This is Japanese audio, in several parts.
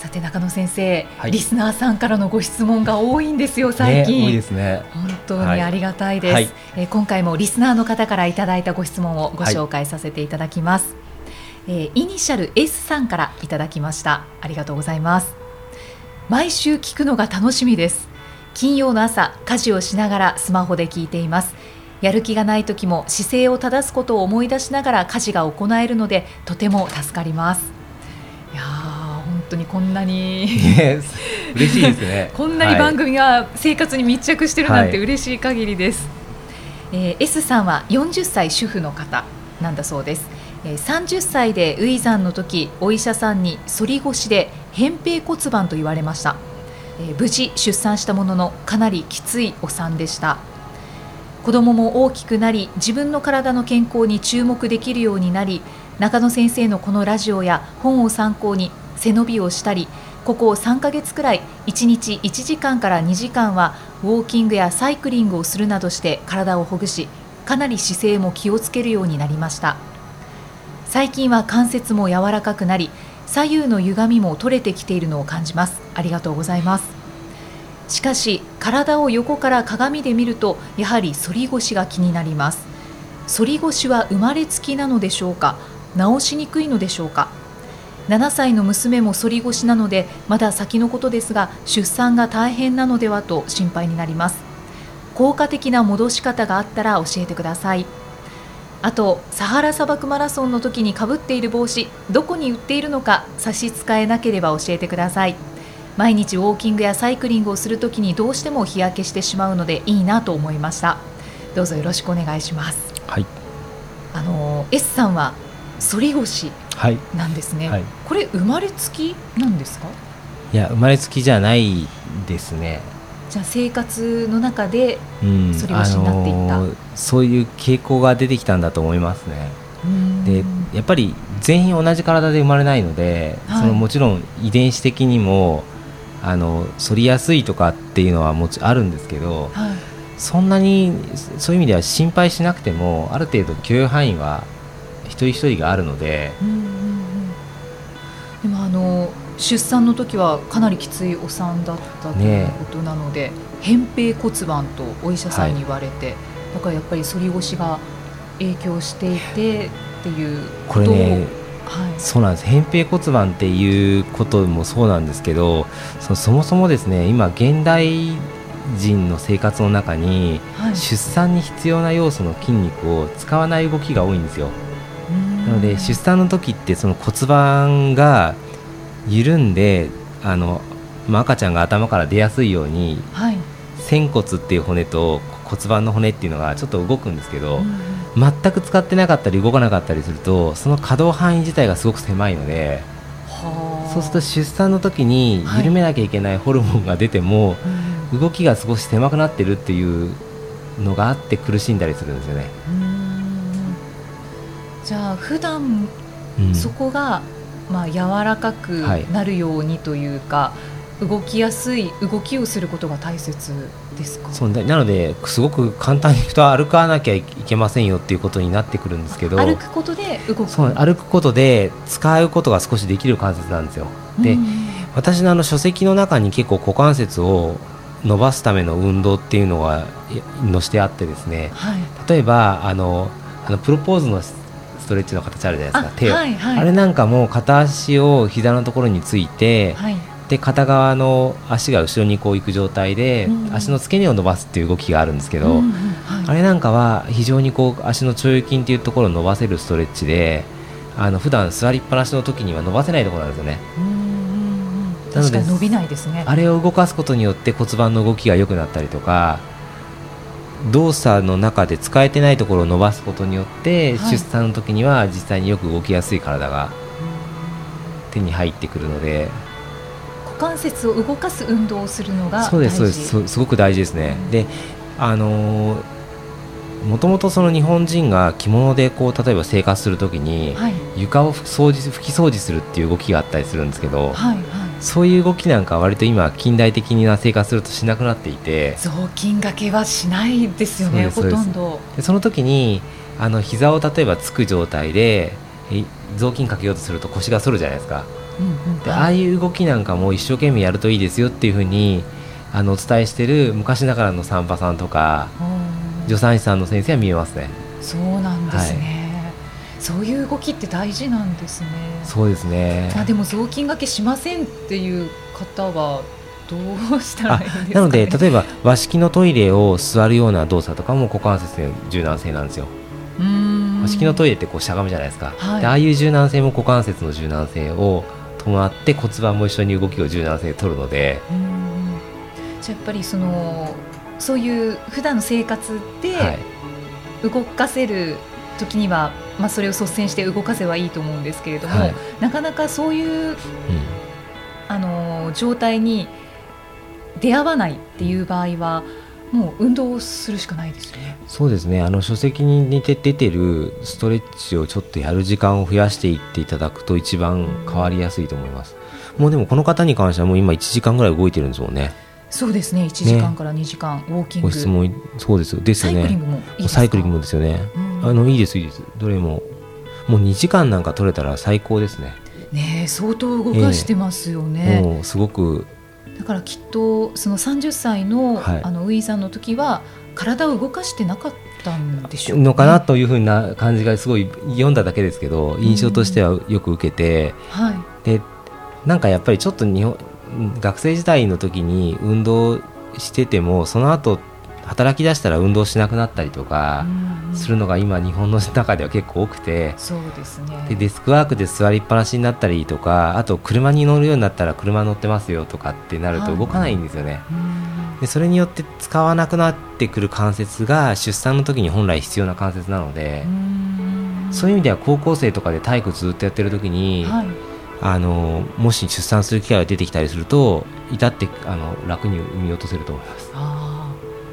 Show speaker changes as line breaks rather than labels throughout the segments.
さて中野先生、はい、リスナーさんからのご質問が多いんですよ最近、
ね、多いですね。
本当にありがたいです、はい、えー、今回もリスナーの方からいただいたご質問をご紹介させていただきます、はい、えー、イニシャル S さんからいただきました。ありがとうございます。毎週聞くのが楽しみです。金曜の朝家事をしながらスマホで聞いています。やる気がない時も姿勢を正すことを思い出しながら家事が行えるのでとても助かります当にこんなに
嬉しいですね。
こんなに番組が生活に密着してるなんて嬉しい限りです、はい、えー、S さんは40歳主婦の方なんだそうです、えー、30歳で初産の時お医者さんに反り腰で扁平骨盤と言われました、えー、無事出産したもののかなりきついお産でした。子供も大きくなり自分の体の健康に注目できるようになり中野先生のこのラジオや本を参考に背伸びをしたりここ3ヶ月くらい1日1時間から2時間はウォーキングやサイクリングをするなどして体をほぐしかなり姿勢も気をつけるようになりました。最近は関節も柔らかくなり左右の歪みも取れてきているのを感じます。ありがとうございます。しかし体を横から鏡で見るとやはり反り腰が気になります。反り腰は生まれつきなのでしょうか？治しにくいのでしょうか？7歳の娘も反り腰なのでまだ先のことですが出産が大変なのではと心配になります。効果的な戻し方があったら教えてください。あとサハラ砂漠マラソンの時にかぶっている帽子どこに売っているのか差し支えなければ教えてください。毎日ウォーキングやサイクリングをするときにどうしても日焼けしてしまうのでいいなと思いました。どうぞよろしくお願いします。
はい。
あの S さんは反り腰なんですね、はい、これ生まれつきなんですか？
いや生まれつきじゃないですね。
じゃあ生活の中で反り腰になっていった、う
そういう傾向が出てきたんだと思いますね。でやっぱり全員同じ体で生まれないので、はい、そのもちろん遺伝子的にもあの反りやすいとかっていうのはもちあるんですけど、はい、そんなにそういう意味では心配しなくてもある程度許容範囲は一人一人があるので、うん
出産の時はかなりきついお産だったということなので、ね、扁平骨盤とお医者さんに言われて、はい、だからやっぱり反り腰が影響していてっていう
これねはい、そうなんです。扁平骨盤っていうこともそうなんですけどそそもそもですね今現代人の生活の中に、はい、出産に必要な要素の筋肉を使わない動きが多いんですよ。なので出産の時ってその骨盤が緩んであの、まあ、赤ちゃんが頭から出やすいように、はい、仙骨っていう骨と骨盤の骨っていうのがちょっと動くんですけど、全く使ってなかったり動かなかったりするとその可動範囲自体がすごく狭いのでそうすると出産の時に緩めなきゃいけないホルモンが出ても、はい、動きが少し狭くなってるっていうのがあって苦しんだりするんですよね。
じゃあ普段、そこがまあ柔らかくなるようにというか、はい、動きやすい動きをすることが大切ですか？
そうなのですごく簡単に言うと歩かなきゃいけませんよっていうことになってくるんですけど
歩くことで動く。
そう歩くことで使うことが少しできる関節なんですよ。で、私のあの書籍の中に結構股関節を伸ばすための運動っていうのが載してあってですね、はい、例えばあのあのプロポーズのトレッチの形あるじゃないですか手を、はいはい、あれなんかも片足を膝のところについて、はい、で片側の足が後ろにこう行く状態で、うん、足の付け根を伸ばすっていう動きがあるんですけど、うんはい、あれなんかは非常にこう足の腸腰筋っていうところを伸ばせるストレッチであの普段座りっぱなしの時には伸ばせないところなんですよね。
なので伸びないですね。
あれを動かすことによって骨盤の動きが良くなったりとか動作の中で使えてないところを伸ばすことによって、はい、出産の時には実際によく動きやすい体が手に入ってくるので。
こ関節を動かす運動をするのが
そうですそうです。すごく大事ですね、うん、であのーもともとその日本人が着物でこう例えば生活するときに、床を掃除拭き掃除するっていう動きがあったりするんですけど、はいはい、そういう動きなんか割と今近代的な生活するとしなくなっていて。
雑巾がけはしないですよねほとんど。
でその時にあの膝を例えばつく状態で雑巾かけようとすると腰が反るじゃないですか、うんうん、でああいう動きなんかも一生懸命やるといいですよっていうふうにあのお伝えしてる昔ながらの産婆さんとか助産師さんの先生は見えますね。
そうなんですね、はいそういう動きって大事なんですね。
そうですね。
あでも雑巾がけしませんっていう方はどうしたらいいですか、ね、
なので例えば和式のトイレを座るような動作とかも股関節の柔軟性なんですよ。和式のトイレってこうしゃがむじゃないですか。はい、でああいう柔軟性も股関節の柔軟性を伴って骨盤も一緒に動きを柔軟性取るので。
じゃやっぱりそのそういう普段の生活で動かせる時には、まあ、それを率先して動かせばいいと思うんですけれども、はい、なかなかそういう、うん、あの状態に出会わないっていう場合はもう運動をするしかないですよね。
そうですね。あの書籍に似て出てるストレッチをちょっとやる時間を増やしていっていただくと一番変わりやすいと思います。もうでもこの方に関してはもう今1時間ぐらい動いてるんですもんね。
そうですね。1時間から2時間、ね、ウォーキング。ご
質問そうですですよね。サイクリングもいいサイクリングもですよね。うんあのいいですいいです。どれも。もう2時間なんか取れたら最高ですね。
ね相当動かしてますよね、
えー、すごく。
だからきっとその30歳の,、はい、あのウィーさんの時は体を動かしてなかったんでしょう、
ね、のかなというふうな感じがすごい読んだだけですけど印象としてはよく受けて、はい、でなんかやっぱりちょっと日本学生時代の時に運動しててもその後働き出したら運動しなくなったりとかするのが今日本の中では結構多くて。
そうですね。
でデスクワークで座りっぱなしになったりとかあと車に乗るようになったら車乗ってますよとかってなると動かないんですよね。でそれによって使わなくなってくる関節が出産の時に本来必要な関節なのでそういう意味では高校生とかで体育ずっとやってる時に、はい、あのもし出産する機会が出てきたりすると至ってあの楽に産み落とせると思います。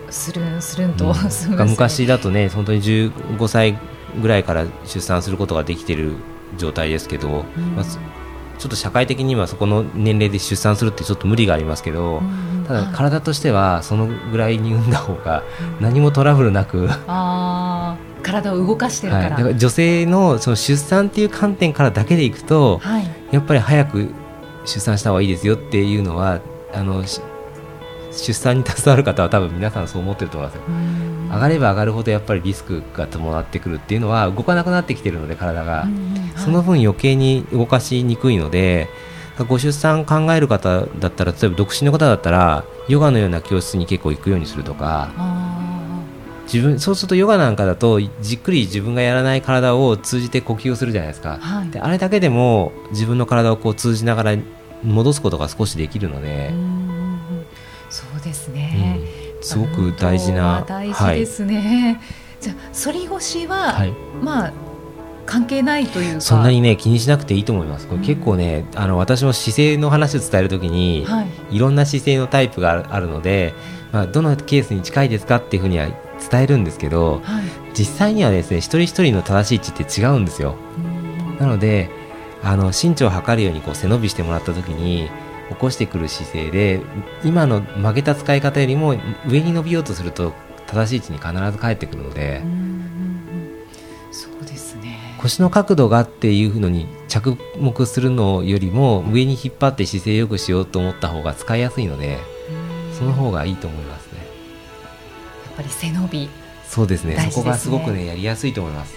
するんするんと、
うん、昔だとね本当に15歳ぐらいから出産することができている状態ですけど、うん、まあ、ちょっと社会的にはそこの年齢で出産するってちょっと無理がありますけど、うん、ただ体としてはそのぐらいに産んだ方が何もトラブルなく、
あ体を動かしてるから。はい、だ
から女性のその出産っていう観点からだけでいくと、はい、やっぱり早く出産した方がいいですよっていうのはあの出産に携わる方は多分皆さんそう思ってると思いますよ。上がれば上がるほどやっぱりリスクが伴ってくるっていうのは動かなくなってきてるので体が、その分余計に動かしにくいのでご出産考える方だったら例えば独身の方だったらヨガのような教室に結構行くようにするとか。自分そうするとヨガなんかだとじっくり自分がやらない体を通じて呼吸をするじゃないですか、はい、であれだけでも自分の体をこう通じながら戻すことが少しできるので。
す
ごく大事な
大事ですね、はい、じゃあ反り腰は、はい、まあ関係ないという
そんなにね気にしなくていいと思います。これ結構ね、うん、あの私も姿勢の話を伝えるときに、はい、いろんな姿勢のタイプがあるので、まあどのケースに近いですかっていうふうには伝えるんですけど、はい、実際にはですね一人一人の正しい位置って違うんですよ。なのであの身長を測るようにこう背伸びしてもらったときに起こしてくる姿勢で今の曲げた使い方よりも上に伸びようとすると正しい位置に必ず返ってくるので
そうですね。
腰の角度がっていうのに着目するのよりも上に引っ張って姿勢よくしようと思った方が使いやすいのでその方がいいと思いますね。
やっぱり背伸び。
そうですね、ね、そこがすごくねやりやすいと思います。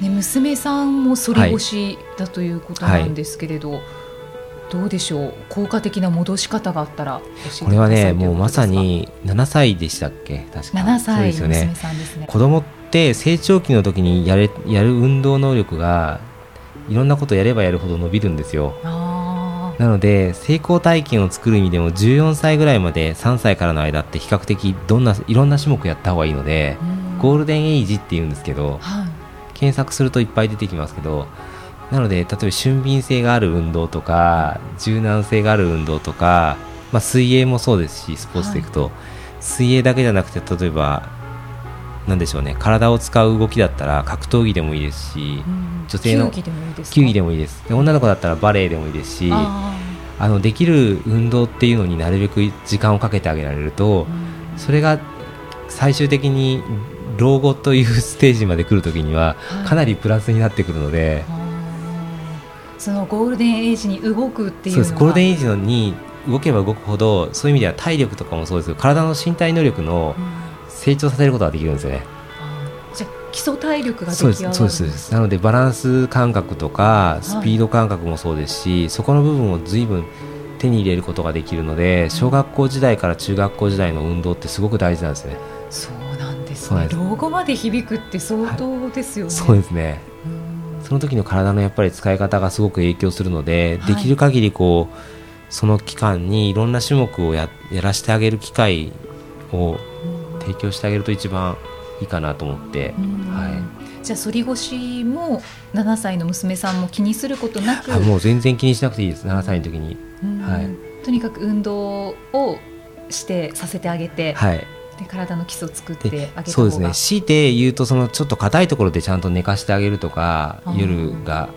ね、娘さんも反り腰だということなんですけれど、はいはいどうでしょう？効果的な戻し方があったら
これはねもうまさに7歳でしたっけ？確か。
7歳ですよね。すね。
子供って成長期の時にやれやる運動能力がいろんなことやればやるほど伸びるんですよ。なので成功体験を作る意味でも14歳ぐらいまで3歳からの間って比較的どんないろんな種目やった方がいいのでゴールデンエイジっていうんですけど、はい、検索するといっぱい出てきますけどなので例えば俊敏性がある運動とか柔軟性がある運動とか、まあ、水泳もそうですしスポーツでいくと、はい、水泳だけじゃなくて例えばなんでしょうね体を使う動きだったら格闘技でもいいですし、
女性の
球技でもいいですで女の子だったらバレエでもいいですしあのできる運動っていうのになるべく時間をかけてあげられると、それが最終的に老後というステージまで来るときにはかなりプラスになってくるので、はい、
そのゴールデンエイジに動くっていう
そうです。ゴールデンエイジのに動けば動くほどそういう意味では体力とかもそうですけど体の身体能力の成長させることができるんですよね。
じゃ基礎体力が
そうですそうです。なのでバランス感覚とかスピード感覚もそうですし、はい、そこの部分を随分手に入れることができるので小学校時代から中学校時代の運動ってすごく大事なんですね。
そうなんですね。老後まで響くって相当ですよね。はい、
そうですね。その時の体のやっぱり使い方がすごく影響するので、はい、できる限りこうその期間にいろんな種目をややらせてあげる機会を提供してあげると一番いいかなと思って、は
い、じゃあ反り腰も7歳の娘さんも気にすることなく
もう全然気にしなくていいです。7歳の時に、は
い、とにかく運動をしてさせてあげて、はい、で体の基礎を作ってあげた
そうですね。強いて言うとそのちょっと硬いところでちゃんと寝かしてあげるとか夜が。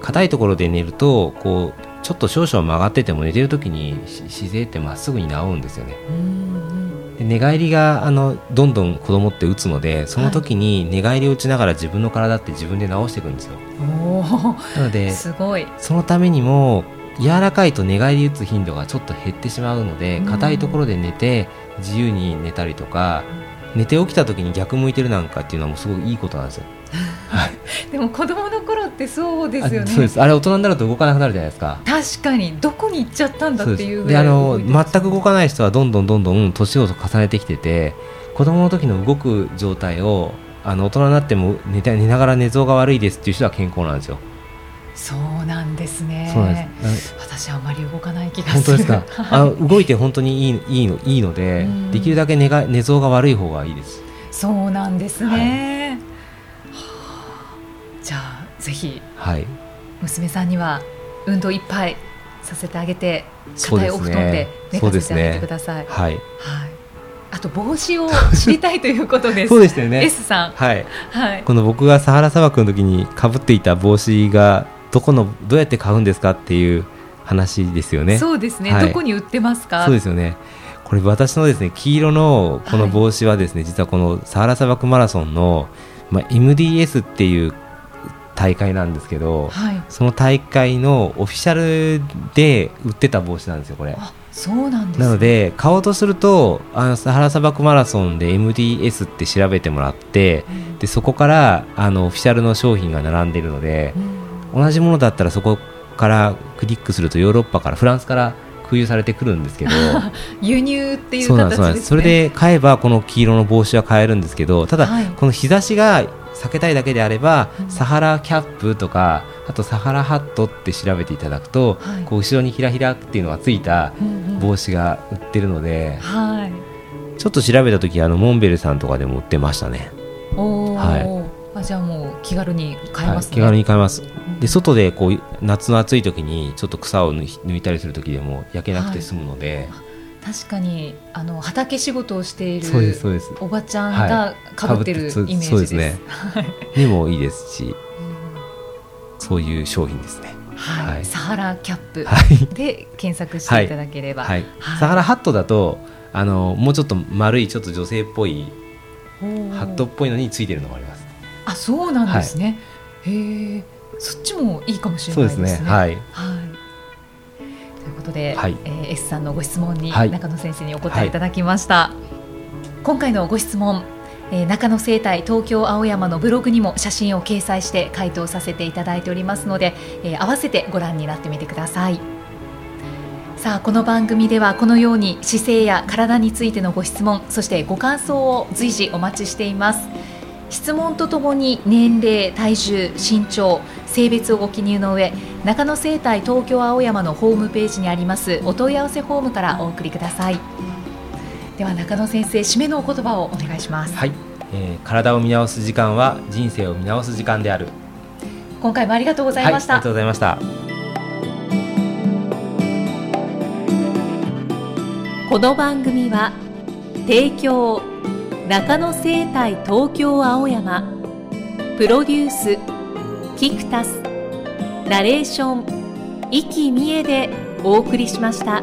硬いところで寝るとこうちょっと少々曲がってても寝てる時に姿勢ってまっすぐに治るんですよね。寝返りがあのどんどん子供って打つのでその時に寝返りを打ちながら自分の体って自分で治していくんですよ。なのですごい。そのためにも柔らかいと寝返り打つ頻度がちょっと減ってしまうので硬いところで寝て自由に寝たりとか寝て起きた時に逆向いてるなんかっていうのはもうすごくいいことなんですよ。
はい、でも子供の頃ってそうですよね。
そうですあれ大人になると動かなくなるじゃないですか。
確かに。どこに行っちゃったんだっていう
であの全く動かない人はどんどんどんどん年を重ねてきてて子供の時の動く状態をあの大人になっても寝寝ながら寝相が悪いですっていう人は健康なんですよ
そうなんですね。そうです私あまり動かない気が
本当ですか？あの動いて本当にいいいいのいいので、できるだけ寝が寝相が悪い方がいいです。
そうなんですね。はいじゃあぜひ、はい、娘さんには運動いっぱいさせてあげて硬いお布団で寝かせてあげてください。ね、はい、はい、あと帽子を知りたいということです。
そうでしたよね。
S さん。
はい。はい。この僕がサハラ砂漠の時にかぶっていた帽子がどこのどうやって買うんですかっていう話ですよね。
そうですね。はい、どこに売ってますか？
そうですよね。これ私のですね黄色のこの帽子はですね、はい、実はこのサハラ砂漠マラソンのまあ MDS っていう大会なんですけど、はい、その大会のオフィシャルで売ってた帽子なんですよこれ。
そうなんです、
ね、なので買おうとするとあのサハラ砂漠マラソンで MDS って調べてもらって、うん、でそこからあのオフィシャルの商品が並んでいるので、うん、同じものだったらそこからクリックするとヨーロッパからフランスから空輸されてくるんですけど
輸入っていう形です、ね、
それで買えばこの黄色の帽子は買えるんですけどただ、はい、この日差しが避けたいだけであれば、うん、サハラキャップとかあとサハラハットって調べていただくと、はい、こう後ろにひらひらっていうのがついた帽子が売ってるので、はい、ちょっと調べた時あのモンベルさんとかでも売ってましたね。
はい、あじゃあもう気軽に買えます、
ね。はい、気軽に買えます。で外でこう夏の暑い時にちょっと草を抜いたりする時でも焼けなくて済むので。
確かにあの畑仕事をしているおばちゃんがかぶってるイメージです。そうですね。
にもいいですし、そういう商品ですね。
はい、はい、サハラキャップで検索していただければ、はい、
はい、サハラハットだとあのもうちょっと丸いちょっと女性っぽいハットっぽいのについてるのもあります。
あ、そうなんですね。へえ、そっちもいいかもしれないですね。すね。はい。はいということで、はい、えー、S さんのご質問に中野先生にお答えいただきました。はい、今回のご質問、えー、中野生態東京青山のブログにも写真を掲載して回答させていただいておりますので、えー、合わせてご覧になってみてください。さあこの番組ではこのように姿勢や体についてのご質問そしてご感想を随時お待ちしています質問とともに年齢体重身長性別をご記入の上中野生態東京青山のホームページにありますお問い合わせフォームからお送りください。では中野先生締めのお言葉をお願いします。
はい、えー、体を見直す時間は人生を見直す時間である。
今回もありがとうございました、
はい、ありがとうございました。
この番組は提供中野生態東京青山プロデュースキクタスナレーション生きみえでお送りしました。